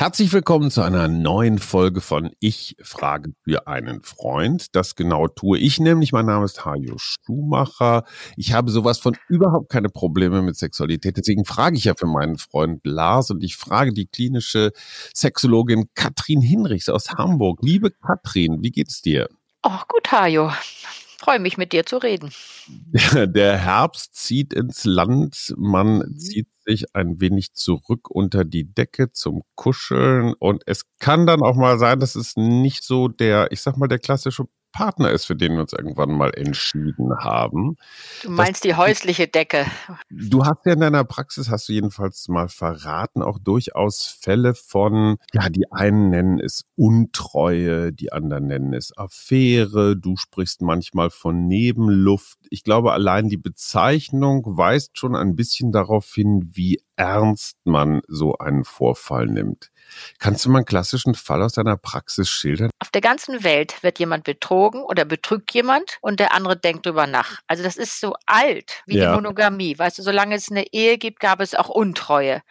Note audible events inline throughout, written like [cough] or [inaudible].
Herzlich willkommen zu einer neuen Folge von Ich frage für einen Freund. Das genau tue ich nämlich. Mein Name ist Hajo Schumacher. Ich habe sowas von überhaupt keine Probleme mit Sexualität. Deswegen frage ich ja für meinen Freund Lars und ich frage die klinische Sexologin Katrin Hinrichs aus Hamburg. Liebe Katrin, wie geht's dir? Ach gut, Hajo. Freue mich, mit dir zu reden. Der Herbst zieht ins Land. Man mhm. zieht sich ein wenig zurück unter die Decke zum Kuscheln. Und es kann dann auch mal sein, dass es nicht so der, ich sag mal, der klassische Partner ist, für den wir uns irgendwann mal entschieden haben. Du meinst die häusliche Decke. Du hast ja in deiner Praxis, hast du jedenfalls mal verraten, auch durchaus Fälle von, ja, die einen nennen es Untreue, die anderen nennen es Affäre, du sprichst manchmal von Nebenluft. Ich glaube, allein die Bezeichnung weist schon ein bisschen darauf hin, wie ernst man so einen Vorfall nimmt. Kannst du mal einen klassischen Fall aus deiner Praxis schildern? Auf der ganzen Welt wird jemand betrogen oder betrügt jemand und der andere denkt drüber nach. Also das ist so alt wie ja. die Monogamie. Weißt du, solange es eine Ehe gibt, gab es auch Untreue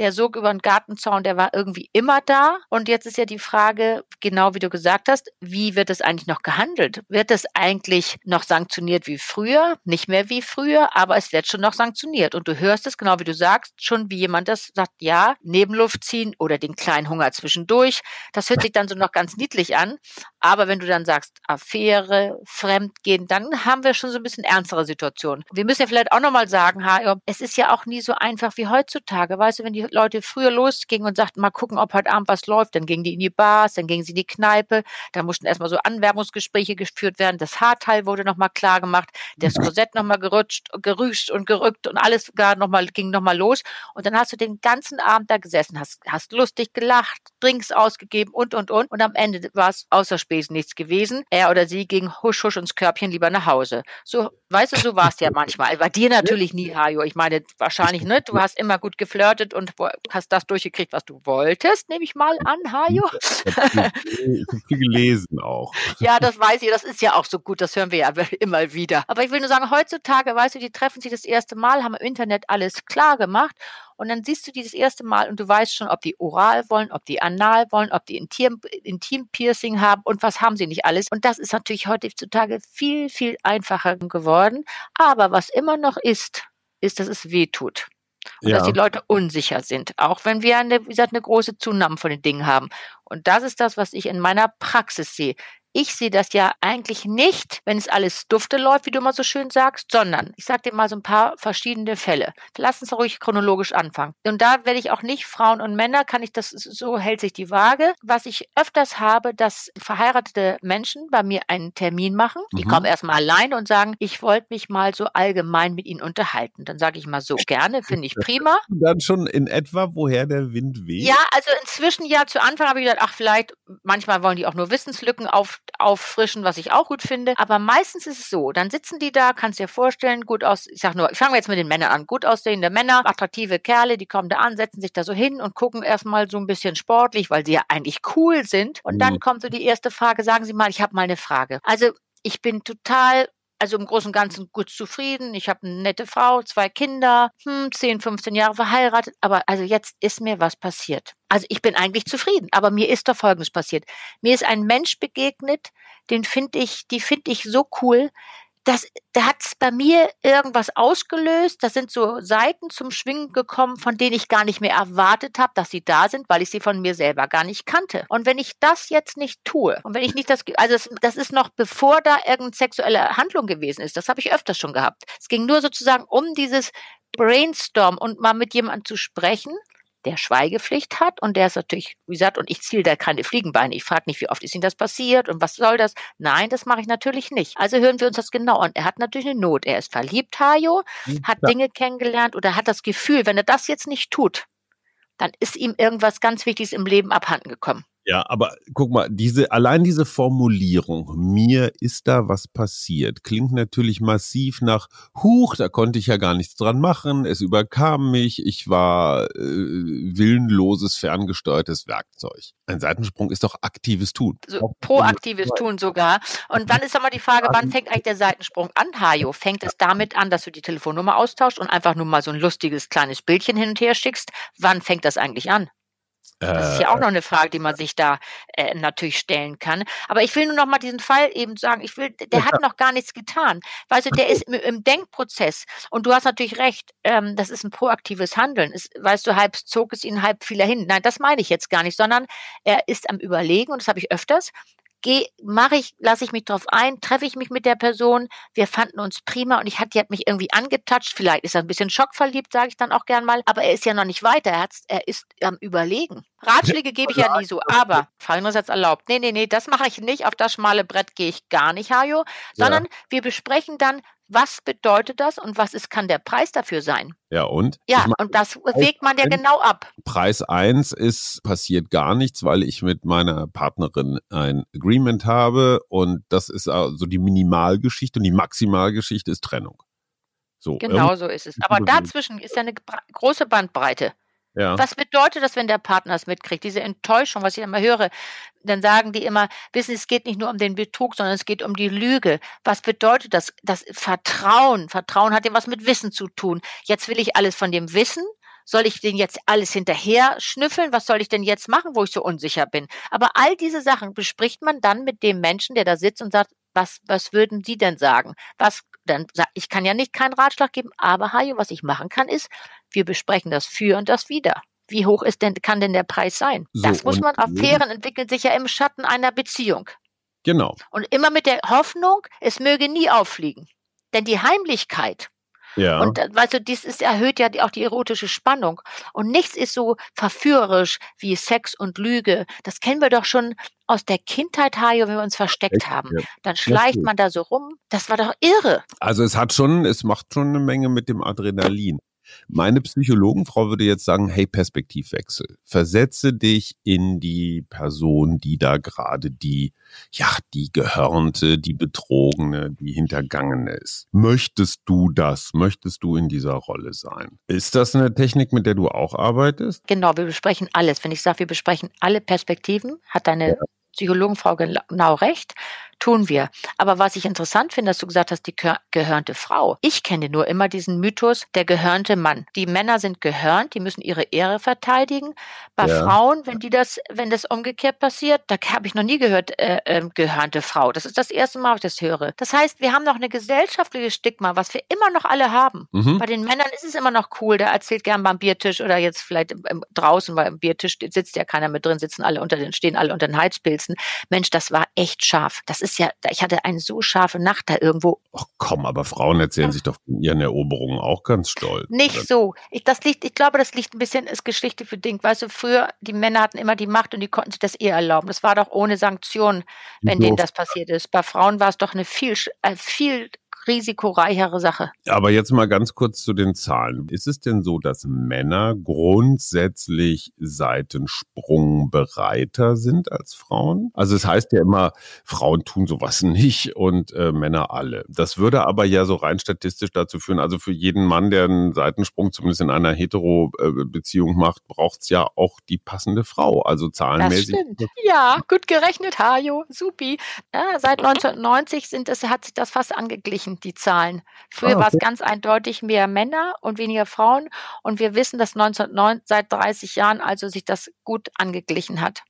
der Sog über den Gartenzaun, der war irgendwie immer da. Und jetzt ist ja die Frage, genau wie du gesagt hast, wie wird es eigentlich noch gehandelt? Wird es eigentlich noch sanktioniert wie früher? Nicht mehr wie früher, aber es wird schon noch sanktioniert. Und du hörst es, genau wie du sagst, schon wie jemand das sagt, ja, Nebenluft ziehen oder den kleinen Hunger zwischendurch. Das hört sich dann so noch ganz niedlich an. Aber wenn du dann sagst, Affäre, Fremdgehen, dann haben wir schon so ein bisschen ernstere Situationen. Wir müssen ja vielleicht auch nochmal sagen, es ist ja auch nie so einfach wie heutzutage. Weißt du, wenn die Leute früher losgingen und sagten, mal gucken, ob heute Abend was läuft, dann gingen die in die Bars, dann gingen sie in die Kneipe, da mussten erstmal so Anwerbungsgespräche geführt werden, das Haarteil wurde nochmal klar gemacht, das Korsett nochmal gerutscht, gerüscht und gerückt und alles gar nochmal, ging nochmal los. Und dann hast du den ganzen Abend da gesessen, hast, hast lustig gelacht, Drinks ausgegeben und, und, und. Und am Ende war es außer Spesen nichts gewesen. Er oder sie ging husch, husch ins Körbchen lieber nach Hause. So, weißt du, so war es ja manchmal. Bei dir [laughs] natürlich nie, Hajo. Ich meine, wahrscheinlich, ne? Du hast immer gut geflirtet und hast das durchgekriegt, was du wolltest, nehme ich mal an, Hajo. Ich habe viel gelesen auch. [laughs] Ja, das weiß ich, das ist ja auch so gut, das hören wir ja [laughs] immer wieder. Aber ich will nur sagen, heutzutage, weißt du, die treffen sich das erste Mal, haben im Internet alles klar gemacht und dann siehst du die das erste Mal und du weißt schon, ob die oral wollen, ob die anal wollen, ob die Intim, Intim-Piercing haben und was haben sie nicht alles. Und das ist natürlich heutzutage viel, viel einfacher geworden. Aber was immer noch ist, ist, dass es weh tut und ja. dass die Leute unsicher sind, auch wenn wir eine, wie gesagt, eine große Zunahme von den Dingen haben. Und das ist das, was ich in meiner Praxis sehe. Ich sehe das ja eigentlich nicht, wenn es alles dufte läuft, wie du immer so schön sagst, sondern ich sage dir mal so ein paar verschiedene Fälle. Lass uns ruhig chronologisch anfangen. Und da werde ich auch nicht Frauen und Männer, kann ich das, so hält sich die Waage. Was ich öfters habe, dass verheiratete Menschen bei mir einen Termin machen. Die mhm. kommen erstmal allein und sagen, ich wollte mich mal so allgemein mit ihnen unterhalten. Dann sage ich mal so, gerne, [laughs] finde ich prima. Dann schon in etwa, woher der Wind weht? Ja, also inzwischen ja, zu Anfang habe ich gedacht, ach, vielleicht, manchmal wollen die auch nur Wissenslücken auf auffrischen, was ich auch gut finde. Aber meistens ist es so, dann sitzen die da, kannst dir vorstellen, gut aus, ich sag nur, fangen wir jetzt mit den Männern an, gut aussehende Männer, attraktive Kerle, die kommen da an, setzen sich da so hin und gucken erstmal so ein bisschen sportlich, weil sie ja eigentlich cool sind. Und dann mhm. kommt so die erste Frage, sagen Sie mal, ich habe mal eine Frage. Also ich bin total also im Großen und Ganzen gut zufrieden. Ich habe eine nette Frau, zwei Kinder, hm, 10, 15 Jahre verheiratet. Aber also jetzt ist mir was passiert. Also ich bin eigentlich zufrieden, aber mir ist doch Folgendes passiert. Mir ist ein Mensch begegnet, den finde ich, die finde ich so cool das, da hat es bei mir irgendwas ausgelöst. Da sind so Seiten zum Schwingen gekommen, von denen ich gar nicht mehr erwartet habe, dass sie da sind, weil ich sie von mir selber gar nicht kannte. Und wenn ich das jetzt nicht tue und wenn ich nicht das, also das, das ist noch bevor da irgendeine sexuelle Handlung gewesen ist. Das habe ich öfters schon gehabt. Es ging nur sozusagen um dieses Brainstorm und mal mit jemandem zu sprechen der Schweigepflicht hat und der ist natürlich, wie gesagt, und ich ziele da keine Fliegenbeine. Ich frage nicht, wie oft ist Ihnen das passiert und was soll das? Nein, das mache ich natürlich nicht. Also hören wir uns das genau an. Er hat natürlich eine Not. Er ist verliebt, Hajo, hat ja. Dinge kennengelernt oder hat das Gefühl, wenn er das jetzt nicht tut, dann ist ihm irgendwas ganz Wichtiges im Leben abhanden gekommen. Ja, aber guck mal, diese, allein diese Formulierung, mir ist da was passiert, klingt natürlich massiv nach, huch, da konnte ich ja gar nichts dran machen, es überkam mich, ich war äh, willenloses, ferngesteuertes Werkzeug. Ein Seitensprung ist doch aktives Tun. So, proaktives Tun sogar. Und dann ist aber die Frage, wann fängt eigentlich der Seitensprung an, Hajo? Fängt es damit an, dass du die Telefonnummer austauscht und einfach nur mal so ein lustiges kleines Bildchen hin und her schickst? Wann fängt das eigentlich an? Das ist ja auch äh, noch eine Frage, die man sich da äh, natürlich stellen kann. Aber ich will nur noch mal diesen Fall eben sagen. Ich will, der hat noch gar nichts getan. Weißt du, der ist im, im Denkprozess. Und du hast natürlich recht. Ähm, das ist ein proaktives Handeln. Ist, weißt du, halb zog es ihn halb fiel er hin. Nein, das meine ich jetzt gar nicht, sondern er ist am Überlegen und das habe ich öfters mache ich, lasse ich mich drauf ein, treffe ich mich mit der Person. Wir fanden uns prima und ich hatte, die hat mich irgendwie angetatscht. Vielleicht ist er ein bisschen schockverliebt, sage ich dann auch gern mal. Aber er ist ja noch nicht weiter. Er, er ist am Überlegen. Ratschläge gebe ich ja nie so. Aber Folgendes jetzt erlaubt. Nee, nee, nee, das mache ich nicht. Auf das schmale Brett gehe ich gar nicht, Hajo. Sondern ja. wir besprechen dann, was bedeutet das und was ist, kann der Preis dafür sein? Ja, und? Ja, meine, und das wägt man ja genau ab. Preis eins ist, passiert gar nichts, weil ich mit meiner Partnerin ein Agreement habe und das ist also die Minimalgeschichte und die Maximalgeschichte ist Trennung. So, genau so ist es. Aber dazwischen ist ja eine große Bandbreite. Ja. Was bedeutet das, wenn der Partner es mitkriegt? Diese Enttäuschung, was ich immer höre, dann sagen die immer, wissen, es geht nicht nur um den Betrug, sondern es geht um die Lüge. Was bedeutet das? Das Vertrauen. Vertrauen hat ja was mit Wissen zu tun. Jetzt will ich alles von dem wissen. Soll ich den jetzt alles hinterher schnüffeln? Was soll ich denn jetzt machen, wo ich so unsicher bin? Aber all diese Sachen bespricht man dann mit dem Menschen, der da sitzt und sagt, was, was würden Sie denn sagen? Was, dann, ich kann ja nicht keinen Ratschlag geben, aber Hajo, was ich machen kann, ist, wir besprechen das für und das wieder. Wie hoch ist denn, kann denn der Preis sein? So, das muss man, Affären entwickeln sich ja im Schatten einer Beziehung. Genau. Und immer mit der Hoffnung, es möge nie auffliegen. Denn die Heimlichkeit, ja. Und äh, weißt du, dies ist, erhöht ja auch die erotische Spannung. Und nichts ist so verführerisch wie Sex und Lüge. Das kennen wir doch schon aus der Kindheit, Hajo, wenn wir uns versteckt haben. Dann schleicht man da so rum. Das war doch irre. Also es hat schon, es macht schon eine Menge mit dem Adrenalin. Meine Psychologenfrau würde jetzt sagen, hey, Perspektivwechsel. Versetze dich in die Person, die da gerade die, ja, die Gehörnte, die Betrogene, die Hintergangene ist. Möchtest du das? Möchtest du in dieser Rolle sein? Ist das eine Technik, mit der du auch arbeitest? Genau, wir besprechen alles. Wenn ich sage, wir besprechen alle Perspektiven, hat deine ja. Psychologenfrau genau recht tun wir. Aber was ich interessant finde, dass du gesagt hast, die gehörnte Frau. Ich kenne nur immer diesen Mythos, der gehörnte Mann. Die Männer sind gehörnt, die müssen ihre Ehre verteidigen. Bei ja. Frauen, wenn die das, wenn das umgekehrt passiert, da habe ich noch nie gehört, äh, äh, gehörnte Frau. Das ist das erste Mal, ich das höre. Das heißt, wir haben noch eine gesellschaftliche Stigma, was wir immer noch alle haben. Mhm. Bei den Männern ist es immer noch cool, der erzählt gern beim Biertisch oder jetzt vielleicht draußen, weil im Biertisch sitzt ja keiner mit drin, sitzen alle unter den, stehen alle unter den Heizpilzen. Mensch, das war echt scharf. Das ist ist ja, ich hatte eine so scharfe Nacht da irgendwo. Ach komm, aber Frauen erzählen ja. sich doch von ihren Eroberungen auch ganz stolz. Nicht oder? so. Ich, das liegt, ich glaube, das liegt ein bisschen, ist Geschichte für Ding. Weißt du, früher, die Männer hatten immer die Macht und die konnten sich das eher erlauben. Das war doch ohne Sanktionen, wenn denen das passiert ist. Bei Frauen war es doch eine viel, äh, viel risikoreichere Sache. Aber jetzt mal ganz kurz zu den Zahlen. Ist es denn so, dass Männer grundsätzlich seitensprungbereiter sind als Frauen? Also es heißt ja immer, Frauen tun sowas nicht und äh, Männer alle. Das würde aber ja so rein statistisch dazu führen, also für jeden Mann, der einen Seitensprung zumindest in einer Hetero-Beziehung macht, braucht es ja auch die passende Frau. Also zahlenmäßig. Das stimmt. Ja, gut gerechnet, Hajo. Supi. Ja, seit 1990 sind es, hat sich das fast angeglichen die Zahlen. Früher ah, okay. war es ganz eindeutig mehr Männer und weniger Frauen. Und wir wissen, dass 1909 seit 30 Jahren also sich das gut angeglichen hat.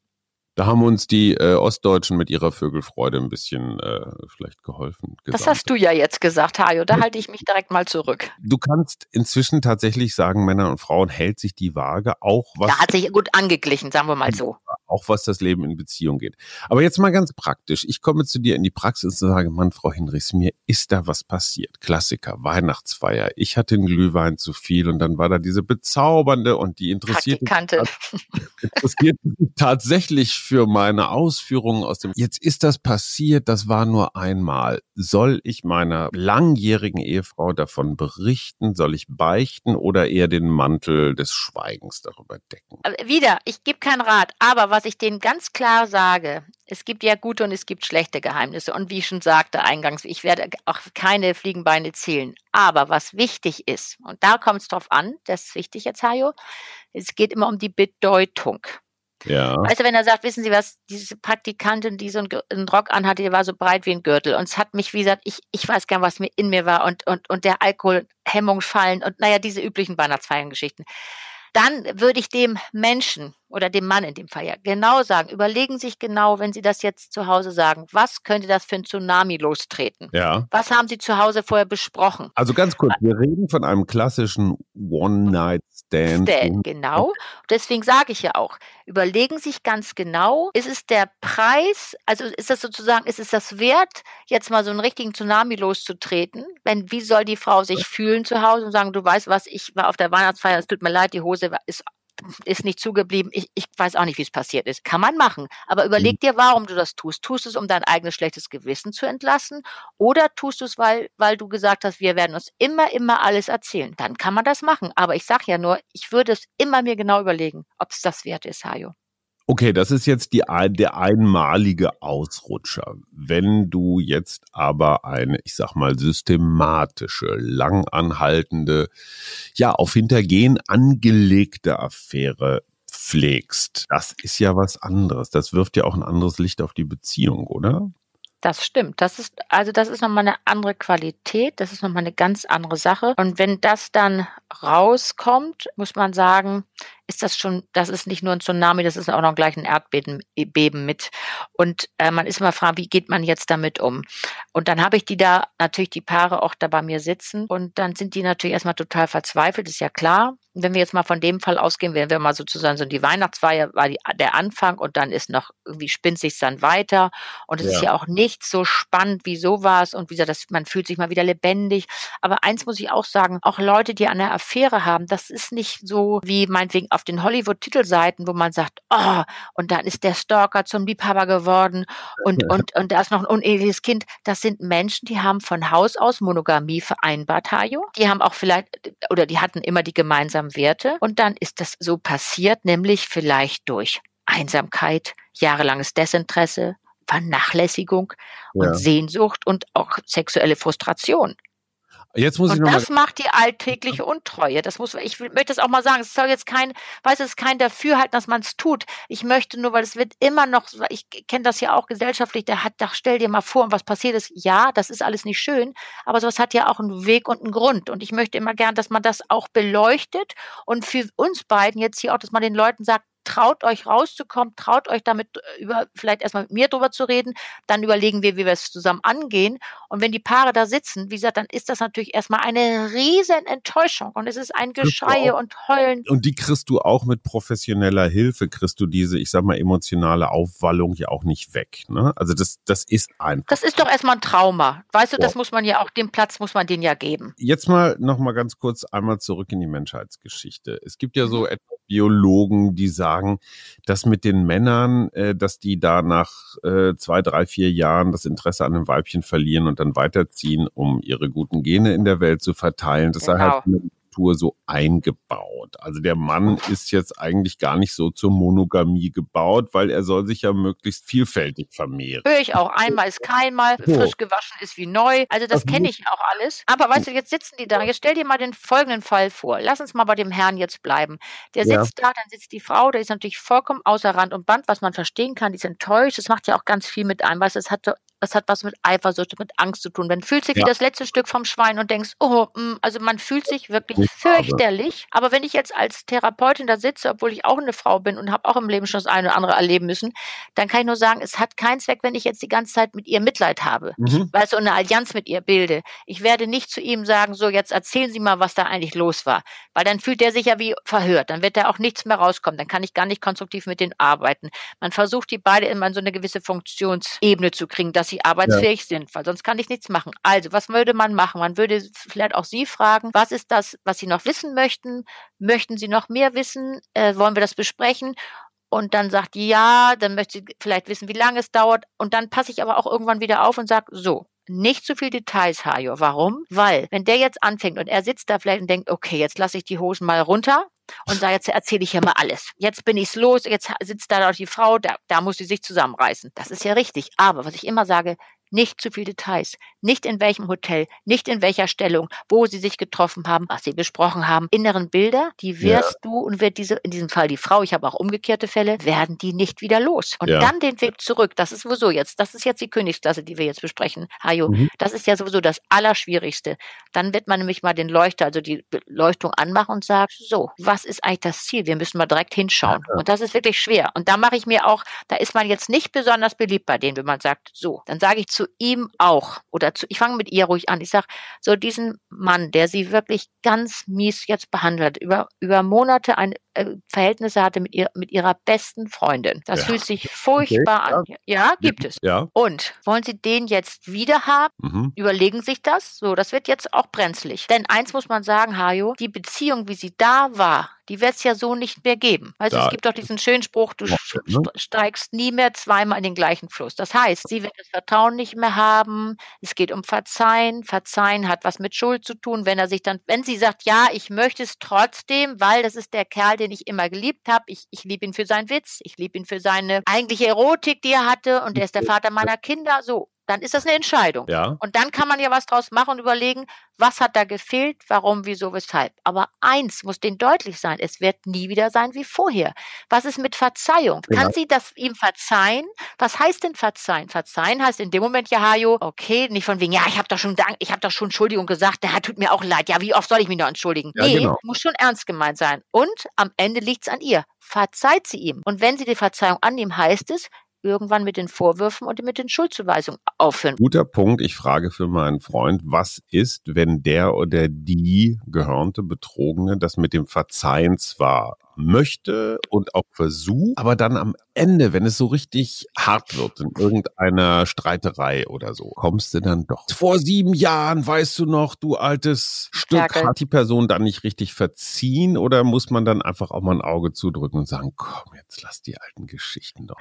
Da haben uns die äh, Ostdeutschen mit ihrer Vögelfreude ein bisschen äh, vielleicht geholfen. Gesamt. Das hast du ja jetzt gesagt, Hajo. Da halte ich mich direkt mal zurück. Du kannst inzwischen tatsächlich sagen, Männer und Frauen hält sich die Waage auch was. Da hat sich gut angeglichen, sagen wir mal so. Auch was das Leben in Beziehung geht. Aber jetzt mal ganz praktisch. Ich komme zu dir in die Praxis und sage, Mann, Frau Hinrichs, mir ist da was passiert. Klassiker, Weihnachtsfeier. Ich hatte einen Glühwein zu viel und dann war da diese bezaubernde und die interessiert interessiert [laughs] mich tatsächlich für meine Ausführungen aus dem, jetzt ist das passiert, das war nur einmal. Soll ich meiner langjährigen Ehefrau davon berichten? Soll ich beichten oder eher den Mantel des Schweigens darüber decken? Wieder, ich gebe keinen Rat, aber Aber was ich denen ganz klar sage, es gibt ja gute und es gibt schlechte Geheimnisse. Und wie ich schon sagte eingangs, ich werde auch keine Fliegenbeine zählen. Aber was wichtig ist, und da kommt es drauf an, das ist wichtig jetzt, Hajo, es geht immer um die Bedeutung. Ja. Du, wenn er sagt, wissen Sie was, diese Praktikantin, die so einen, Rock anhatte, die war so breit wie ein Gürtel. Und es hat mich, wie gesagt, ich, ich weiß nicht, was mir in mir war und, und, und der Alkohol, Hemmung fallen und naja, diese üblichen Weihnachtsfeiern-Geschichten dann würde ich dem Menschen oder dem Mann in dem Fall ja genau sagen, überlegen sich genau, wenn Sie das jetzt zu Hause sagen, was könnte das für ein Tsunami lostreten? Ja. Was haben Sie zu Hause vorher besprochen? Also ganz kurz, wir reden von einem klassischen One-Night-Stand. Stand, genau. Deswegen sage ich ja auch, überlegen sich ganz genau, ist es der Preis, also ist das sozusagen, ist es das wert, jetzt mal so einen richtigen Tsunami loszutreten? Wenn, wie soll die Frau sich fühlen zu Hause und sagen, du weißt was, ich war auf der Weihnachtsfeier, es tut mir leid, die Hose ist ist nicht zugeblieben. Ich, ich weiß auch nicht, wie es passiert ist. Kann man machen. Aber überleg mhm. dir, warum du das tust. Tust du es, um dein eigenes schlechtes Gewissen zu entlassen? Oder tust du es, weil, weil du gesagt hast, wir werden uns immer, immer alles erzählen? Dann kann man das machen. Aber ich sage ja nur, ich würde es immer mir genau überlegen, ob es das wert ist, Hajo. Okay, das ist jetzt die, der einmalige Ausrutscher. Wenn du jetzt aber eine, ich sag mal, systematische, langanhaltende, ja, auf Hintergehen angelegte Affäre pflegst, das ist ja was anderes. Das wirft ja auch ein anderes Licht auf die Beziehung, oder? Das stimmt. Das ist, also das ist nochmal eine andere Qualität. Das ist nochmal eine ganz andere Sache. Und wenn das dann rauskommt, muss man sagen, ist das schon, das ist nicht nur ein Tsunami, das ist auch noch gleich ein Erdbeben Beben mit. Und äh, man ist immer fragen, wie geht man jetzt damit um? Und dann habe ich die da, natürlich die Paare auch da bei mir sitzen und dann sind die natürlich erstmal total verzweifelt, ist ja klar. Wenn wir jetzt mal von dem Fall ausgehen, wenn wir mal sozusagen so die Weihnachtsfeier war die, der Anfang und dann ist noch irgendwie spinnt sich dann weiter und es ja. ist ja auch nicht so spannend wie sowas und wie gesagt, das, man fühlt sich mal wieder lebendig. Aber eins muss ich auch sagen, auch Leute, die eine Affäre haben, das ist nicht so wie meinetwegen auf auf den Hollywood-Titelseiten, wo man sagt, oh, und dann ist der Stalker zum Liebhaber geworden und, und, und da ist noch ein uneheliches Kind. Das sind Menschen, die haben von Haus aus Monogamie vereinbart, Hajo. Die haben auch vielleicht, oder die hatten immer die gemeinsamen Werte. Und dann ist das so passiert, nämlich vielleicht durch Einsamkeit, jahrelanges Desinteresse, Vernachlässigung und ja. Sehnsucht und auch sexuelle Frustration. Jetzt muss und ich noch das macht die alltägliche Untreue. Das muss, ich möchte das auch mal sagen. Es soll jetzt kein, weiß es kein Dafürhalten, dass man es tut. Ich möchte nur, weil es wird immer noch, ich kenne das ja auch gesellschaftlich, der hat, da stell dir mal vor, was passiert ist. Ja, das ist alles nicht schön, aber sowas hat ja auch einen Weg und einen Grund. Und ich möchte immer gern, dass man das auch beleuchtet und für uns beiden jetzt hier auch, dass man den Leuten sagt, traut euch rauszukommen, traut euch damit äh, über, vielleicht erstmal mit mir drüber zu reden, dann überlegen wir, wie wir es zusammen angehen. Und wenn die Paare da sitzen, wie gesagt, dann ist das natürlich erstmal eine riesen Enttäuschung und es ist ein Geschrei und Heulen. Und die kriegst du auch mit professioneller Hilfe, kriegst du diese, ich sag mal, emotionale Aufwallung ja auch nicht weg. Ne? Also das, das ist einfach. Das ist doch erstmal ein Trauma. Weißt du, ja. das muss man ja auch, den Platz muss man den ja geben. Jetzt mal noch mal ganz kurz einmal zurück in die Menschheitsgeschichte. Es gibt ja so mhm. etwa Biologen, die sagen, dass mit den Männern, äh, dass die da nach äh, zwei, drei, vier Jahren das Interesse an einem Weibchen verlieren und dann weiterziehen, um ihre guten Gene in der Welt zu verteilen. Das genau. sei halt genau. Struktur so eingebaut. Also der Mann ist jetzt eigentlich gar nicht so zur Monogamie gebaut, weil er soll sich ja möglichst vielfältig vermehren. Höre ich auch. Einmal ist keinmal, frisch gewaschen ist wie neu. Also das, kenne ich auch alles. Aber weißt du, jetzt sitzen die da. Jetzt stell dir mal den folgenden Fall vor. Lass uns mal bei dem Herrn jetzt bleiben. Der sitzt ja. da, dann sitzt die Frau, der ist natürlich vollkommen außer Rand und Band, was man verstehen kann. Die ist enttäuscht. Das macht ja auch ganz viel mit einem. Weißt du, es hat so das hat was mit Eifersucht, mit Angst zu tun. Man fühlt sich ja. wie das letzte Stück vom Schwein und denkst, oh, mh, mm, also man fühlt sich wirklich ich fürchterlich. Aber. aber wenn ich jetzt als Therapeutin da sitze, obwohl ich auch eine Frau bin und habe auch im Leben schon das eine oder andere erleben müssen, dann kann ich nur sagen, es hat keinen Zweck, wenn ich jetzt die ganze Zeit mit ihr Mitleid habe, mhm. weil so eine Allianz mit ihr bilde. Ich werde nicht zu ihm sagen, so jetzt erzählen Sie mal, was da eigentlich los war, weil dann fühlt er sich ja wie verhört. Dann wird da auch nichts mehr rauskommen. Dann kann ich gar nicht konstruktiv mit denen arbeiten. Man versucht die beide immer in so eine gewisse Funktionsebene zu kriegen, dass sie arbeitsfähig ja sind, weil sonst kann ich nichts machen. Also, was würde man machen? Man würde vielleicht auch Sie fragen, was ist das, was Sie noch wissen möchten? Möchten Sie noch mehr wissen? Äh, wollen wir das besprechen? Und dann sagt die ja, dann möchte sie vielleicht wissen, wie lange es dauert. Und dann passe ich aber auch irgendwann wieder auf und sage, so, nicht zu viel Details, Hajo. Warum? Weil, wenn der jetzt anfängt und er sitzt da vielleicht und denkt, okay, jetzt lasse ich die Hosen mal runter, und sage, jetzt erzähle ich hier mal alles. Jetzt bin ich's los, jetzt sitzt da die Frau, da, da muss sie sich zusammenreißen. Das ist ja richtig. Aber was ich immer sage, nicht zu viel Details, nicht in welchem Hotel, nicht in welcher Stellung, wo sie sich getroffen haben, was sie besprochen haben. Inneren Bilder, die wirst ja. du und wird diese, in diesem Fall die Frau, ich habe auch umgekehrte Fälle, werden die nicht wieder los. Und ja. dann den Weg zurück, das ist sowieso jetzt, das ist jetzt die Königsklasse, die wir jetzt besprechen, Hajo. Mhm. Das ist ja sowieso das Allerschwierigste. Dann wird man nämlich mal den Leuchter, also die Beleuchtung anmachen und sagt, so, was ist eigentlich das Ziel? Wir müssen mal direkt hinschauen. Ja. Und das ist wirklich schwer. Und da mache ich mir auch, da ist man jetzt nicht besonders beliebt bei denen, wenn man sagt, so, dann sage ich zu ihm auch, oder zu, ich fange mit ihr ruhig an. Ich sage, so diesen Mann, der sie wirklich ganz mies jetzt behandelt, über, über Monate ein äh, Verhältnisse hatte mit, ihr, mit ihrer besten Freundin. Das ja. fühlt sich furchtbar okay, an. Ja. gibt es. Ja. Und wollen Sie den jetzt wieder haben? Mhm. Überlegen sich das. So, das wird jetzt auch brenzlig. Denn eins muss man sagen, Hajo, die Beziehung, wie sie da war, die wird es ja so nicht mehr geben. Also es gibt doch diesen schönen Spruch, du ne? steigst nie mehr zweimal in den gleichen Fluss. Das heißt, sie wird das Vertrauen nicht mehr haben. Es geht um Verzeihen. Verzeihen hat was mit Schuld zu tun. Wenn er sich dann, wenn sie sagt, ja, ich möchte es trotzdem, weil das ist der Kerl, den ich immer geliebt habe. Ich, ich liebe ihn für seinen Witz. Ich liebe ihn für seine eigentliche Erotik, die er hatte. Und er ist der Vater meiner Kinder. So dann ist das eine Entscheidung. Ja. Und dann kann man ja was draus machen und überlegen, was hat da gefehlt, warum, wieso, weshalb. Aber eins muss denen deutlich sein, es wird nie wieder sein wie vorher. Was ist mit Verzeihung? Genau. Kann sie das ihm verzeihen? Was heißt denn verzeihen? Verzeihen heißt in dem Moment ja, Hajo, okay, nicht von wegen, ja, ich habe doch schon Dank, ich habe doch schon Entschuldigung gesagt, der tut mir auch leid. Ja, wie oft soll ich mich noch entschuldigen? Ja, nee, genau. muss schon ernst gemeint sein. Und am Ende liegt es an ihr. Verzeiht sie ihm. Und wenn sie die Verzeihung annimmt, heißt es, irgendwann mit den Vorwürfen und mit den Schuldzuweisungen aufhören. Guter Punkt. Ich frage für meinen Freund, was ist, wenn der oder die gehörnte Betrogene das mit dem Verzeihen zwar möchte und auch versucht, aber dann am Ende, wenn es so richtig hart wird in irgendeiner Streiterei oder so, kommst du dann doch. Vor sieben Jahren, weißt du noch, du altes Stück, Ferkel. hat die Person dann nicht richtig verziehen oder muss man dann einfach auch mal ein Auge zudrücken und sagen, komm, jetzt lass die alten Geschichten doch.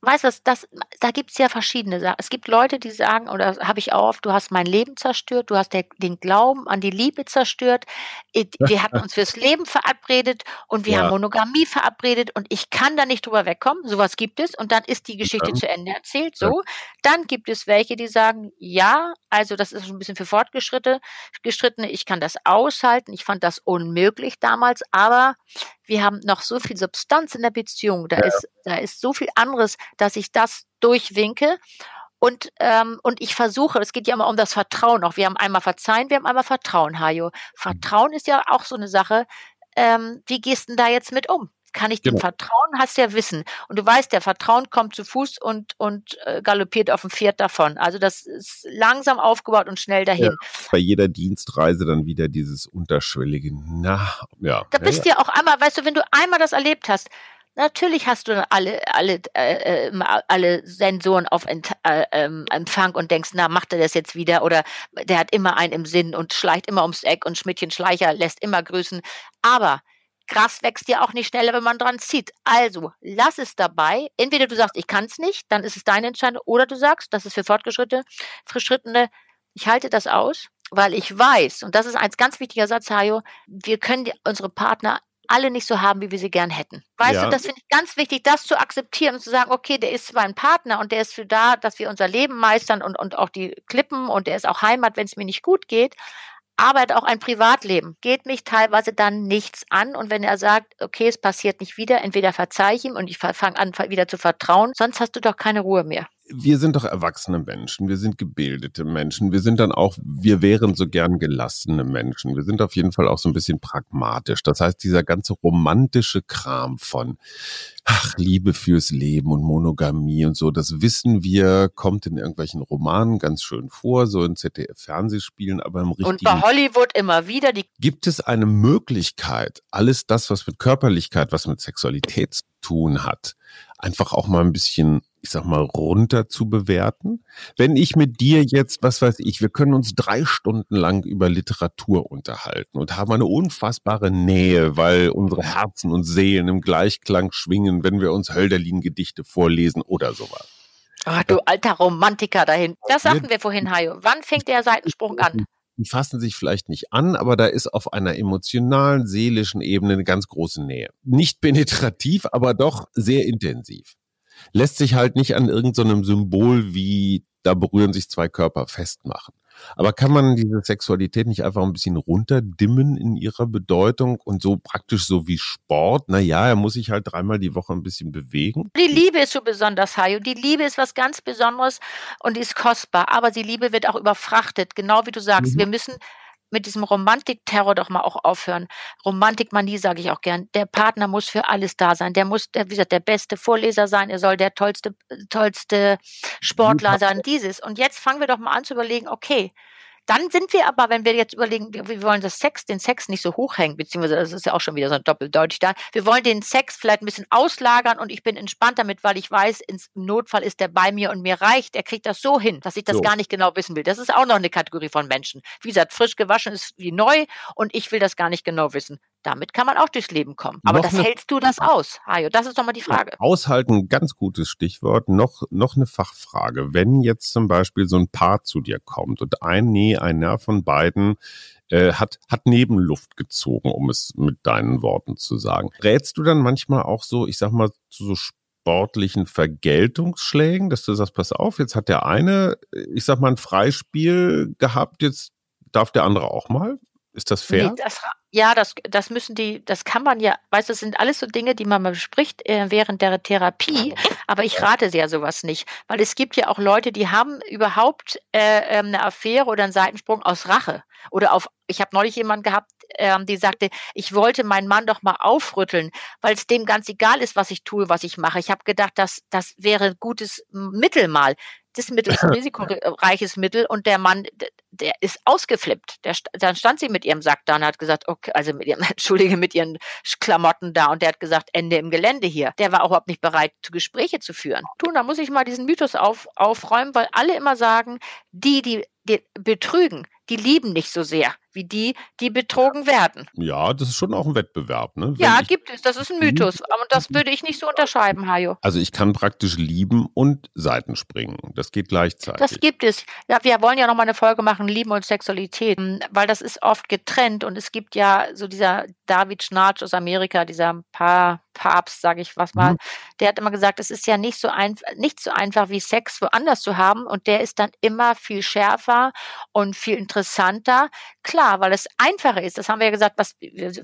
Weißt du, das, da gibt es ja verschiedene Sachen. Es gibt Leute, die sagen, oder habe ich auch, du hast mein Leben zerstört, du hast der, den Glauben an die Liebe zerstört, wir hatten [laughs] uns fürs Leben verabredet und wir ja. haben Monogamie verabredet und ich kann da nicht drüber wegkommen. Sowas gibt es und dann ist die Geschichte ja. zu Ende erzählt. So, dann gibt es welche, die sagen, ja, also das ist schon ein bisschen für Fortgeschrittene. Ich kann das aushalten. Ich fand das unmöglich damals, aber wir haben noch so viel Substanz in der Beziehung. Da ja. ist, da ist so viel anderes, dass ich das durchwinke. Und, ähm, und ich versuche, es geht ja immer um das Vertrauen auch. Wir haben einmal Verzeihen, wir haben einmal Vertrauen, Hajo. Mhm. Vertrauen ist ja auch so eine Sache, ähm, wie gehst du denn da jetzt mit um? Kann ich genau. dem vertrauen? Hast ja Wissen. Und du weißt, der Vertrauen kommt zu Fuß und, und äh, galoppiert auf dem Pferd davon. Also das ist langsam aufgebaut und schnell dahin. Ja, bei jeder Dienstreise dann wieder dieses unterschwellige, na, ja. Da bist du ja, ja auch einmal, weißt du, wenn du einmal das erlebt hast, Natürlich hast du alle, alle, äh, äh alle Sensoren auf Ent, äh, ähm, Empfang und denkst, na, macht er das jetzt wieder? Oder der hat immer einen im Sinn und schleicht immer ums Eck und Schmidtchen Schleicher lässt immer grüßen. Aber Gras wächst ja auch nicht schneller, wenn man dran zieht. Also lass es dabei. Entweder du sagst, ich kann es nicht, dann ist es deine Entscheidung, oder du sagst, das ist für Fortgeschrittene, ich halte das aus, weil ich weiß, und das ist ein ganz wichtiger Satz, Hajo, wir können die, unsere Partner alle nicht so haben, wie wir sie gern hätten. Weißt ja. du, das finde ich ganz wichtig, das zu akzeptieren und zu sagen, okay, der ist zwar ein Partner und der ist für da, dass wir unser Leben meistern und, und auch die Klippen und der ist auch Heimat, wenn es mir nicht gut geht, aber auch ein Privatleben. Geht mich teilweise dann nichts an. Und wenn er sagt, okay, es passiert nicht wieder, entweder verzeih ich ihm und ich fange an, wieder zu vertrauen, sonst hast du doch keine Ruhe mehr wir sind doch erwachsene Menschen, wir sind gebildete Menschen, wir sind dann auch, wir wären so gern gelassene Menschen. Wir sind auf jeden Fall auch so ein bisschen pragmatisch. Das heißt, dieser ganze romantische Kram von ach, Liebe fürs Leben und Monogamie und so, das wissen wir, kommt in irgendwelchen Romanen ganz schön vor, so in ZDF-Fernsehspielen, aber im richtigen... Und bei Hollywood immer wieder die... Gibt es eine Möglichkeit, alles das, was mit Körperlichkeit, was mit Sexualität zu tun hat, einfach auch mal ein bisschen ich sag mal, runter zu bewerten. Wenn ich mit dir jetzt, was weiß ich, wir können uns drei Stunden lang über Literatur unterhalten und haben eine unfassbare Nähe, weil unsere Herzen und Seelen im Gleichklang schwingen, wenn wir uns Hölderlin-Gedichte vorlesen oder sowas. Oh, du alter Romantiker dahin. Das sagten wir vorhin, Hajo. Wann fängt der Seitensprung an? Die fassen sich vielleicht nicht an, aber da ist auf einer emotionalen, seelischen Ebene eine ganz große Nähe. Nicht [laughs] penetrativ, aber doch sehr intensiv. Lässt sich halt nicht an irgendeinem so Symbol wie da berühren sich zwei Körper festmachen. Aber kann man diese Sexualität nicht einfach ein bisschen runterdimmen in ihrer Bedeutung und so praktisch so wie Sport? Naja, er muss sich halt dreimal die Woche ein bisschen bewegen. Die Liebe ist so besonders, Hajo. Die Liebe ist was ganz Besonderes und die ist kostbar. Aber die Liebe wird auch überfrachtet. Genau wie du sagst. Mhm. Wir müssen mit diesem Romantikterror doch mal auch aufhören. Romantikmanie sage ich auch gern. Der Partner muss für alles da sein. Der muss, der, wie gesagt, der beste Vorleser sein. Er soll der tollste, tollste Sportler sein. Dieses. Und jetzt fangen wir doch mal an zu überlegen, okay, dann sind wir aber, wenn wir jetzt überlegen, wir, wir wollen das Sex, den Sex nicht so hochhängen, beziehungsweise das ist ja auch schon wieder so doppeldeutig da. Wir wollen den Sex vielleicht ein bisschen auslagern und ich bin entspannt damit, weil ich weiß, im Notfall ist der bei mir und mir reicht. Er kriegt das so hin, dass ich das so. gar nicht genau wissen will. Das ist auch noch eine Kategorie von Menschen. Wie gesagt, frisch gewaschen ist wie neu und ich will das gar nicht genau wissen. Damit kann man auch durchs Leben kommen. Aber noch das hältst du das aus, Hajo? Das ist doch mal die Frage. Aushalten, ganz gutes Stichwort. Noch, noch eine Fachfrage. Wenn jetzt zum Beispiel so ein Paar zu dir kommt und ein, nee, einer von beiden äh, hat, hat Nebenluft gezogen, um es mit deinen Worten zu sagen. Rätst du dann manchmal auch so, ich sag mal, zu so sportlichen Vergeltungsschlägen, dass du sagst, pass auf, jetzt hat der eine, ich sag mal, ein Freispiel gehabt, jetzt darf der andere auch mal? Ist das fair? Nee, das, ja, das, das müssen die, das kann man ja, weißt du, das sind alles so Dinge, die man mal bespricht äh, während der Therapie, aber ich rate sehr sowas nicht, weil es gibt ja auch Leute, die haben überhaupt äh, ähm, eine Affäre oder einen Seitensprung aus Rache oder auf, ich habe neulich jemanden gehabt, ähm, die sagte, ich wollte meinen Mann doch mal aufrütteln, weil es dem ganz egal ist, was ich tue, was ich mache. Ich habe gedacht, das, das wäre ein gutes Mittel mal das Mittel ist ein [coughs] risikoreiches Mittel und der Mann, der ist ausgeflippt. Der, dann stand sie mit ihrem Sack da und hat gesagt, okay, also mit ihrem, [laughs] entschuldige, mit ihren Klamotten da und der hat gesagt, Ende im Gelände hier. Der war auch überhaupt nicht bereit, zu Gespräche zu führen. Tun, da muss ich mal diesen Mythos auf, aufräumen, weil alle immer sagen, die, die, die betrügen, die lieben nicht so sehr wie die, die betrogen werden. Ja, das ist schon auch ein Wettbewerb, ne? Wenn ja, gibt es. Das ist ein Mythos. Aber das würde ich nicht so unterschreiben, Hajo. Also ich kann praktisch lieben und Seiten springen. Das geht gleichzeitig. Das gibt es. Ja, wir wollen ja noch mal eine Folge machen, Lieben und Sexualität, weil das ist oft getrennt und es gibt ja so dieser David Schnarch aus Amerika, dieser Paar Papst, sage ich was mal, mhm. der hat immer gesagt, es ist ja nicht so einfach, nicht so einfach wie Sex woanders zu haben und der ist dann immer viel schärfer und viel interessanter. Klar, weil es einfacher ist. Das haben wir ja gesagt, was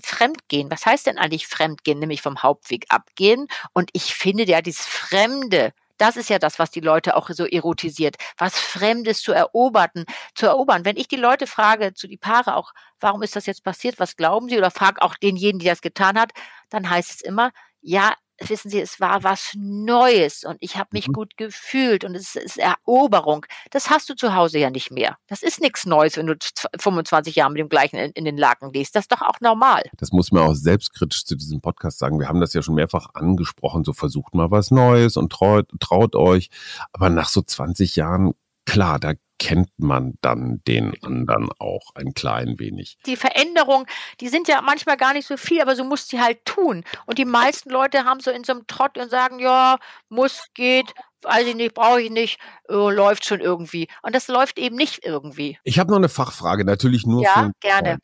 Fremdgehen. Was heißt denn eigentlich Fremdgehen? Nämlich vom Hauptweg abgehen. Und ich finde ja dieses Fremde, das ist ja das, was die Leute auch so erotisiert. Was Fremdes zu erobern, zu erobern. Wenn ich die Leute frage, zu die Paare auch, warum ist das jetzt passiert? Was glauben sie? Oder frag auch denjenigen, die das getan hat, dann heißt es immer, ja, wissen Sie, es war was Neues und ich habe mich mhm. gut gefühlt und es ist Eroberung. Das hast du zu Hause ja nicht mehr. Das ist nichts Neues, wenn du 25 Jahre mit dem gleichen in, in, den Laken liest. Das ist doch auch normal. Das muss man auch selbstkritisch zu diesem Podcast sagen. Wir haben das ja schon mehrfach angesprochen. So versucht mal was Neues und traut, traut euch. Aber nach so 20 Jahren klar, da kennt man dann den anderen auch ein klein wenig. Die Veränderungen, die sind ja manchmal gar nicht so viel, aber so musst sie halt tun. Und die meisten Leute haben so in so einem Trott und sagen, ja, muss, geht, weiß ich nicht, brauche ich nicht, äh, läuft schon irgendwie. Und das läuft eben nicht irgendwie. Ich habe noch eine Fachfrage, natürlich nur ja, gerne.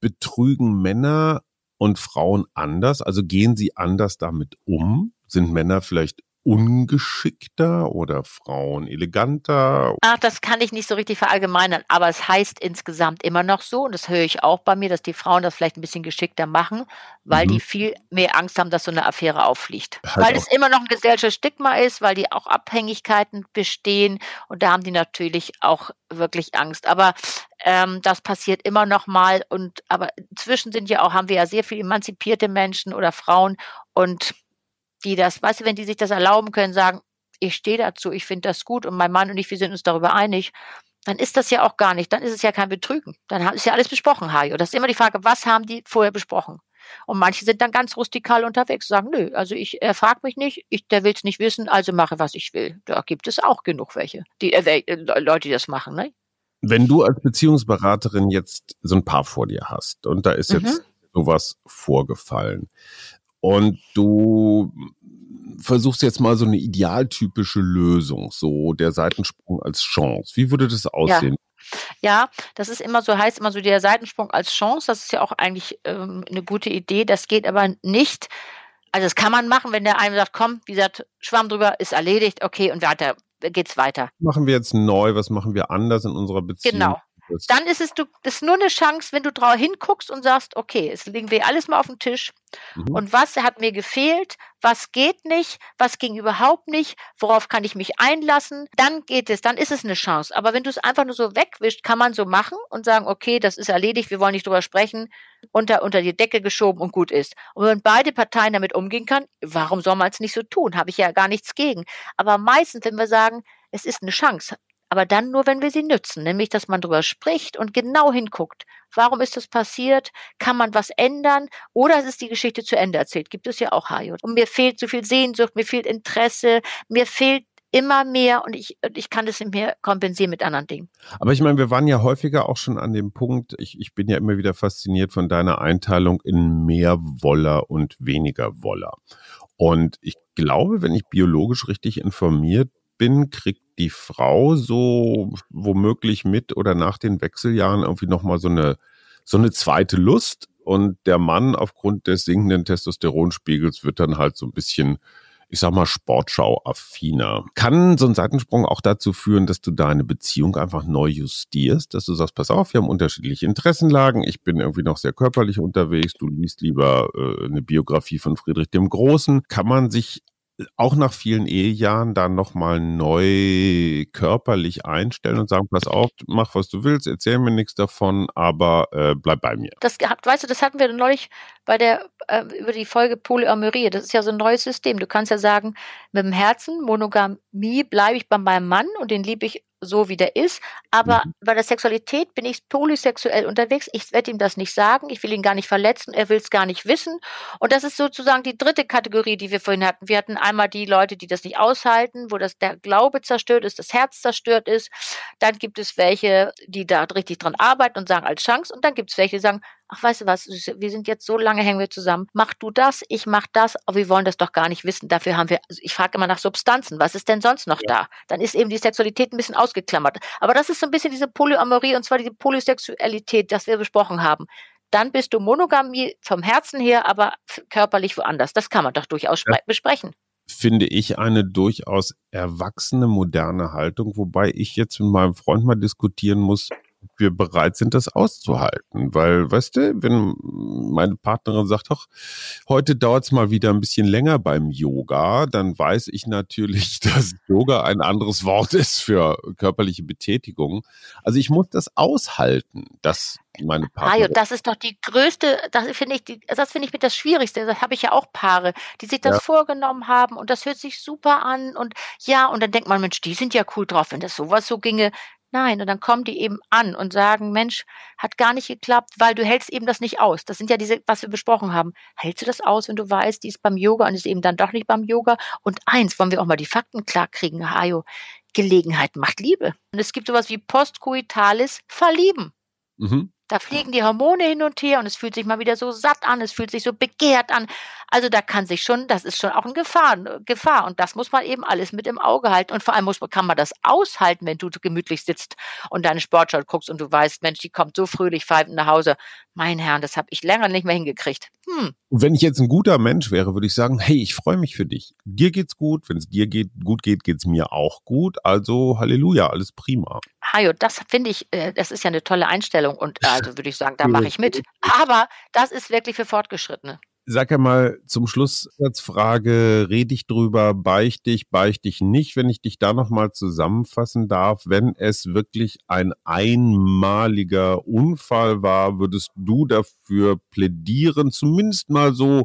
Betrügen Männer und Frauen anders? Also gehen sie anders damit um? Sind Männer vielleicht ungeschickter oder Frauen eleganter? Ach, das kann ich nicht so richtig verallgemeinern, aber es heißt insgesamt immer noch so, und das höre ich auch bei mir, dass die Frauen das vielleicht ein bisschen geschickter machen, weil mhm. die viel mehr Angst haben, dass so eine Affäre auffliegt. Halt weil es immer noch ein gesellschaftliches Stigma ist, weil die auch Abhängigkeiten bestehen und da haben die natürlich auch wirklich Angst. Aber ähm, das passiert immer noch mal und aber inzwischen sind ja auch, haben wir ja sehr viel emanzipierte Menschen oder Frauen und die das, weißt du, wenn die sich das erlauben können, sagen, ich stehe dazu, ich finde das gut und mein Mann und ich, wir sind uns darüber einig, dann ist das ja auch gar nicht, dann ist es ja kein Betrügen. Dann ist ja alles besprochen, Hajo. Das ist immer die Frage, was haben die vorher besprochen? Und manche sind dann ganz rustikal unterwegs, sagen, nö, also ich, er fragt mich nicht, ich, der will es nicht wissen, also mache, was ich will. Da gibt es auch genug welche, die äh, äh Leute, die das machen, ne? Wenn du als Beziehungsberaterin jetzt so ein Paar vor dir hast und da ist jetzt mhm. sowas vorgefallen, und du versuchst jetzt mal so eine idealtypische Lösung, so der Seitensprung als Chance. Wie würde das aussehen? Ja. Ja, das ist immer so, heißt immer so der Seitensprung als Chance. Das ist ja auch eigentlich ähm, eine gute Idee. Das geht aber nicht. Also das kann man machen, wenn der eine sagt, komm, wie gesagt, Schwamm drüber, ist erledigt, okay, und weiter geht's weiter. Machen wir jetzt neu, was machen wir anders in unserer Beziehung? Genau. Dann ist es du, ist nur eine Chance, wenn du drauf hinguckst und sagst, okay, es legen wir alles mal auf den Tisch. Mhm. Und was hat mir gefehlt? Was geht nicht? Was ging überhaupt nicht? Worauf kann ich mich einlassen? Dann geht es, dann ist es eine Chance. Aber wenn du es einfach nur so wegwischt, kann man so machen und sagen, okay, das ist erledigt, wir wollen nicht drüber sprechen, unter, unter die Decke geschoben und gut ist. Und wenn beide Parteien damit umgehen können, warum soll man es nicht so tun? Habe ich ja gar nichts gegen. Aber meistens, wenn wir sagen, es ist eine Chance, aber dann nur, wenn wir sie nützen, nämlich dass man darüber spricht und genau hinguckt. Warum ist das passiert? Kann man was ändern? Oder es ist die Geschichte zu Ende erzählt. Gibt es ja auch Hayot. Und mir fehlt so viel Sehnsucht, mir fehlt Interesse, mir fehlt immer mehr und ich, ich kann das mehr kompensieren mit anderen Dingen. Aber ich meine, wir waren ja häufiger auch schon an dem Punkt, ich, ich bin ja immer wieder fasziniert von deiner Einteilung in mehr Woller und weniger Woller. Und ich glaube, wenn ich biologisch richtig informiert bin, kriegt die Frau so womöglich mit oder nach den Wechseljahren irgendwie nochmal so eine, so eine zweite Lust und der Mann aufgrund des sinkenden Testosteronspiegels wird dann halt so ein bisschen ich sag mal, Sportschau-affiner. Kann so ein Seitensprung auch dazu führen, dass du deine Beziehung einfach neu justierst, dass du sagst, pass auf, wir haben unterschiedliche Interessenlagen, ich bin irgendwie noch sehr körperlich unterwegs, du liest lieber äh, eine Biografie von Friedrich dem Großen. Kann man sich auch nach vielen Ehejahren dann nochmal neu körperlich einstellen und sagen, pass auf, mach was du willst, erzähl mir nichts davon, aber äh, bleib bei mir. Das weißt du, das hatten wir neulich bei der äh, über die Folge Polyamorie. Das ist ja so ein neues System. Du kannst ja sagen, mit dem Herzen, Monogamie, bleibe ich bei meinem Mann und den liebe ich so, wie der ist. Aber mhm. bei der Sexualität bin ich polysexuell unterwegs. Ich werde ihm das nicht sagen. Ich will ihn gar nicht verletzen. Er will es gar nicht wissen. Und das ist sozusagen die dritte Kategorie, die wir vorhin hatten. Wir hatten einmal die Leute, die das nicht aushalten, wo das der Glaube zerstört ist, das Herz zerstört ist. Dann gibt es welche, die da richtig dran arbeiten und sagen als Chance. Und dann gibt es welche, die sagen, ach, weißt du was, wir sind jetzt so lange hängen wir zusammen. Mach du das, ich mach das, aber wir wollen das doch gar nicht wissen. Dafür haben wir, also ich frage immer nach Substanzen. Was ist denn sonst noch ja. da? Dann ist eben die Sexualität ein bisschen ausgeklammert. Aber das ist so ein bisschen diese Polyamorie und zwar diese Polysexualität, das wir besprochen haben. Dann bist du Monogamie vom Herzen her, aber körperlich woanders. Das kann man doch durchaus besprechen finde ich eine durchaus erwachsene, moderne Haltung, wobei ich jetzt mit meinem Freund mal diskutieren muss, wir bereit sind, das auszuhalten. Weil, weißt du, wenn meine Partnerin sagt, doch, heute dauert es mal wieder ein bisschen länger beim Yoga, dann weiß ich natürlich, [laughs] dass Yoga ein anderes Wort ist für körperliche Betätigung. Also ich muss das aushalten, dass meine Partnerin. Mario, das ist doch die größte, das finde ich, das finde ich mit das Schwierigste. Das habe ich ja auch Paare, die sich das ja. vorgenommen haben und das hört sich super an und ja, und dann denkt man, Mensch, die sind ja cool drauf, wenn das sowas so ginge. Nein, und dann kommen die eben an und sagen, Mensch, hat gar nicht geklappt, weil du hältst eben das nicht aus. Das sind ja diese, was wir besprochen haben. Hältst du das aus, wenn du weißt, die ist beim Yoga und ist eben dann doch nicht beim Yoga? Und eins, wollen wir auch mal die Fakten klar kriegen, Hajo, Gelegenheit macht Liebe. Und es gibt sowas wie postcoitales Verlieben. Mhm. Da fliegen die Hormone hin und her und es fühlt sich mal wieder so satt an, es fühlt sich so begehrt an. Also da kann sich schon, das ist schon auch eine Gefahr, Gefahr. Und das muss man eben alles mit im Auge halten. Und vor allem muss, kann man das aushalten, wenn du gemütlich sitzt und deine Sportschau guckst und du weißt, Mensch, die kommt so fröhlich pfeifend nach Hause. Mein Herr, das habe ich länger nicht mehr hingekriegt. Hm. wenn ich jetzt ein guter Mensch wäre, würde ich sagen, hey, ich freue mich für dich. Dir geht's gut. Wenn es dir geht, gut geht, geht's mir auch gut. Also Halleluja, alles prima. Hajo, das finde ich, äh, das ist ja eine tolle Einstellung und also würde ich sagen, da mache ich mit. Aber das ist wirklich für Fortgeschrittene. Sag ja mal zum Schluss als Frage, rede ich drüber, beichte ich, beichte ich nicht, wenn ich dich da nochmal zusammenfassen darf. Wenn es wirklich ein einmaliger Unfall war, würdest du dafür plädieren, zumindest mal so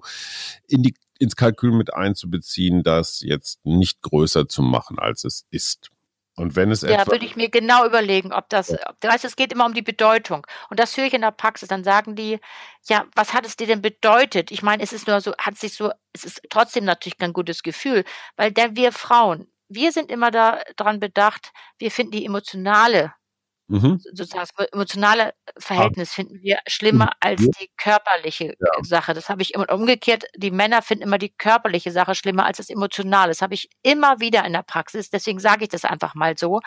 in die, ins Kalkül mit einzubeziehen, das jetzt nicht größer zu machen, als es ist? Und wenn es ja, würde ich mir genau überlegen, ob das, ja. du weißt, es geht immer um die Bedeutung. Und das höre ich in der Praxis. Dann sagen die, ja, was hat es dir denn bedeutet? Ich meine, es ist nur so, hat sich so, es ist trotzdem natürlich kein gutes Gefühl, weil denn wir Frauen, wir sind immer daran bedacht, wir finden die emotionale Mhm. Sozusagen das emotionale Verhältnis finden wir schlimmer mhm. als die körperliche ja. Sache. Das habe ich immer umgekehrt. Die Männer finden immer die körperliche Sache schlimmer als das emotionale. Das habe ich immer wieder in der Praxis. Deswegen sage ich das einfach mal so.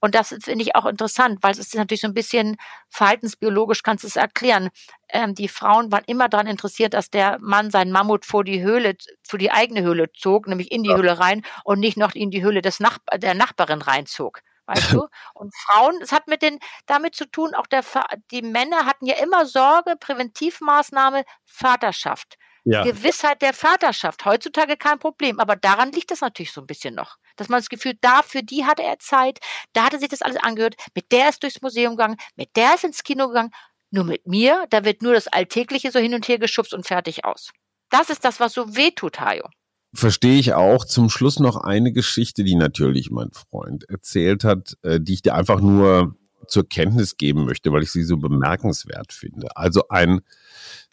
Und das finde ich auch interessant, weil es ist natürlich so ein bisschen verhaltensbiologisch, kannst du es erklären. Ähm, die Frauen waren immer daran interessiert, dass der Mann seinen Mammut vor die Höhle, vor die eigene Höhle zog, nämlich in die ja. Höhle rein und nicht noch in die Höhle des Nach der Nachbarin reinzog. Weißt du? Und Frauen, es hat mit den, damit zu tun, auch der, die Männer hatten ja immer Sorge, Präventivmaßnahme, Vaterschaft. Ja. Gewissheit der Vaterschaft. Heutzutage kein Problem. Aber daran liegt das natürlich so ein bisschen noch. Dass man das Gefühl, da, für die hatte er Zeit, da hatte sich das alles angehört, mit der ist durchs Museum gegangen, mit der ist ins Kino gegangen, nur mit mir, da wird nur das Alltägliche so hin und her geschubst und fertig aus. Das ist das, was so weh tut, Hajo. Verstehe ich auch. Zum Schluss noch eine Geschichte, die natürlich mein Freund erzählt hat, äh, die ich dir einfach nur zur Kenntnis geben möchte, weil ich sie so bemerkenswert finde. Also ein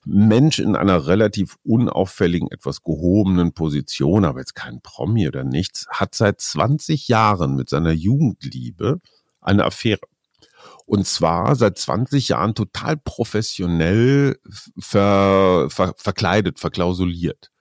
Mensch in einer relativ unauffälligen, etwas gehobenen Position, aber jetzt kein Promi oder nichts, hat seit 20 Jahren mit seiner Jugendliebe eine Affäre. Und zwar seit 20 Jahren total professionell ver, ver, verkleidet, verklausuliert.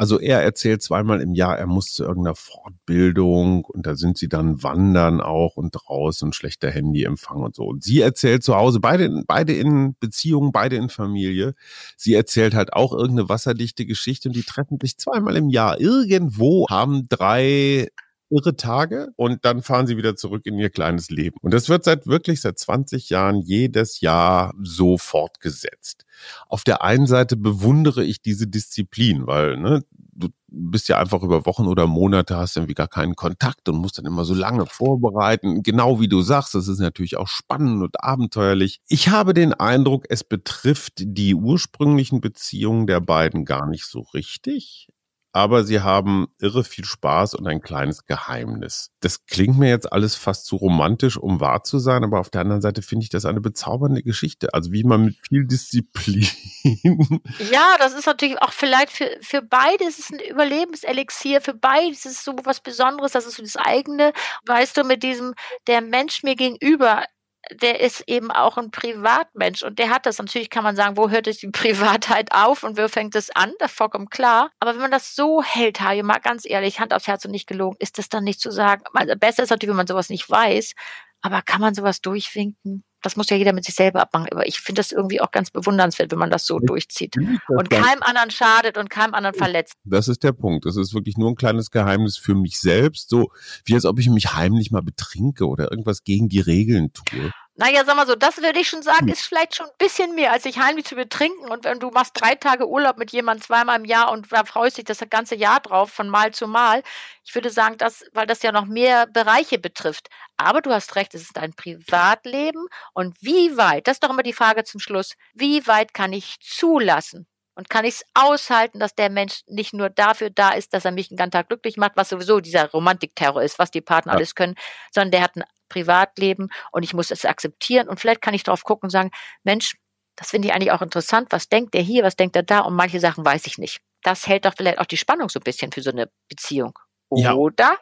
Also er erzählt zweimal im Jahr, er muss zu irgendeiner Fortbildung und da sind sie dann wandern auch und draußen schlechter Handyempfang und so. Und sie erzählt zu Hause, beide, beide in Beziehungen, beide in Familie. Sie erzählt halt auch irgendeine wasserdichte Geschichte und die treffen sich zweimal im Jahr irgendwo, haben drei irre Tage und dann fahren sie wieder zurück in ihr kleines Leben. Und das wird seit wirklich seit 20 Jahren jedes Jahr so fortgesetzt. Auf der einen Seite bewundere ich diese Disziplin, weil ne, du bist ja einfach über Wochen oder Monate hast irgendwie gar keinen Kontakt und musst dann immer so lange vorbereiten. Genau wie du sagst, das ist natürlich auch spannend und abenteuerlich. Ich habe den Eindruck, es betrifft die ursprünglichen Beziehungen der beiden gar nicht so richtig aber sie haben irre viel Spaß und ein kleines Geheimnis. Das klingt mir jetzt alles fast zu romantisch, um wahr zu sein, aber auf der anderen Seite finde ich das eine bezaubernde Geschichte. Also wie man mit viel Disziplin. [laughs] Ja, das ist natürlich auch vielleicht für, für beide ist es ein Überlebenselixier, für beide ist es so was Besonderes, das ist so das eigene, weißt du, mit diesem, der Mensch mir gegenüber der ist eben auch ein Privatmensch und der hat das. Natürlich kann man sagen, wo hört es die [laughs] Privatheit auf und wo fängt es an? Das vollkommen klar. Aber wenn man das so hält, Hajo, mal ganz ehrlich, Hand aufs Herz und nicht gelogen, ist das dann nicht zu sagen. Also besser ist natürlich, wenn man sowas nicht weiß. Aber kann man sowas durchwinken? Das muss ja jeder mit sich selber abmachen. Aber ich finde das irgendwie auch ganz bewundernswert, wenn man das so ich durchzieht. Und keinem anderen schadet und keinem anderen verletzt. Das ist der Punkt. Das ist wirklich nur ein kleines Geheimnis für mich selbst. So wie als ob ich mich heimlich mal betrinke oder irgendwas gegen die Regeln tue. Naja, sag mal so, das würde ich schon sagen, hm. ist vielleicht schon ein bisschen mehr, als sich heimlich zu betrinken. Und wenn du machst drei Tage Urlaub mit jemandem zweimal im Jahr und da freust dich das ganze Jahr drauf, von Mal zu Mal. Ich würde sagen, das, weil das ja noch mehr Bereiche betrifft. Aber du hast recht, es ist dein Privatleben. Und wie weit, das ist doch immer die Frage zum Schluss, wie weit kann ich zulassen, und kann ich es aushalten, dass der Mensch nicht nur dafür da ist, dass er mich den ganzen Tag glücklich macht, was sowieso dieser Romantikterror ist, was die Partner ja. alles können, sondern der hat ein Privatleben und ich muss es akzeptieren und vielleicht kann ich drauf gucken und sagen, Mensch, das finde ich eigentlich auch interessant, was denkt der hier, was denkt er da und manche Sachen weiß ich nicht. Das hält doch vielleicht auch die Spannung so ein bisschen für so eine Beziehung. Oder? Ja.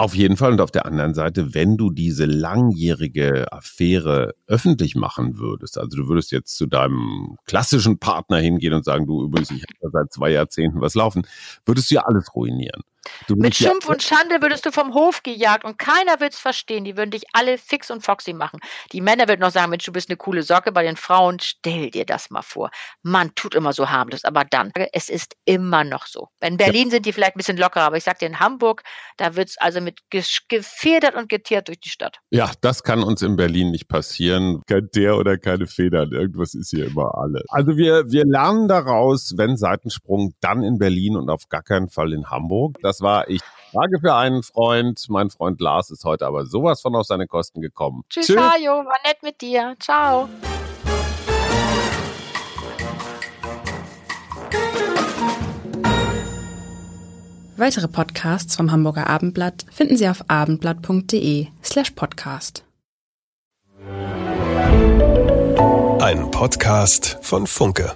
Auf jeden Fall. Und auf der anderen Seite, wenn du diese langjährige Affäre öffentlich machen würdest, also du würdest jetzt zu deinem klassischen Partner hingehen und sagen, du übrigens, ich habe seit zwei Jahrzehnten was laufen, würdest du ja alles ruinieren. Mit Schimpf und Schande würdest du vom Hof gejagt und keiner wird es verstehen. Die würden dich alle fix und foxy machen. Die Männer würden noch sagen, Mensch, du bist eine coole Socke. Bei den Frauen, stell dir das mal vor. Man tut immer so harmlos, aber dann, es ist immer noch so. In Berlin ja. sind die vielleicht ein bisschen lockerer, aber ich sag dir, in Hamburg, da wird es also mit gefedert und getiert durch die Stadt. Ja, das kann uns in Berlin nicht passieren. Kein der oder keine Federn. Irgendwas ist hier immer alle. Also wir, wir lernen daraus, wenn Seitensprung, dann in Berlin und auf gar keinen Fall in Hamburg. Das das war ich. Frage für einen Freund. Mein Freund Lars ist heute aber sowas von auf seine Kosten gekommen. Tschüss, Tschüss. Hajo. War nett mit dir. Ciao. Weitere Podcasts vom Hamburger Abendblatt finden Sie auf abendblatt.de slash podcast. Ein Podcast von Funke.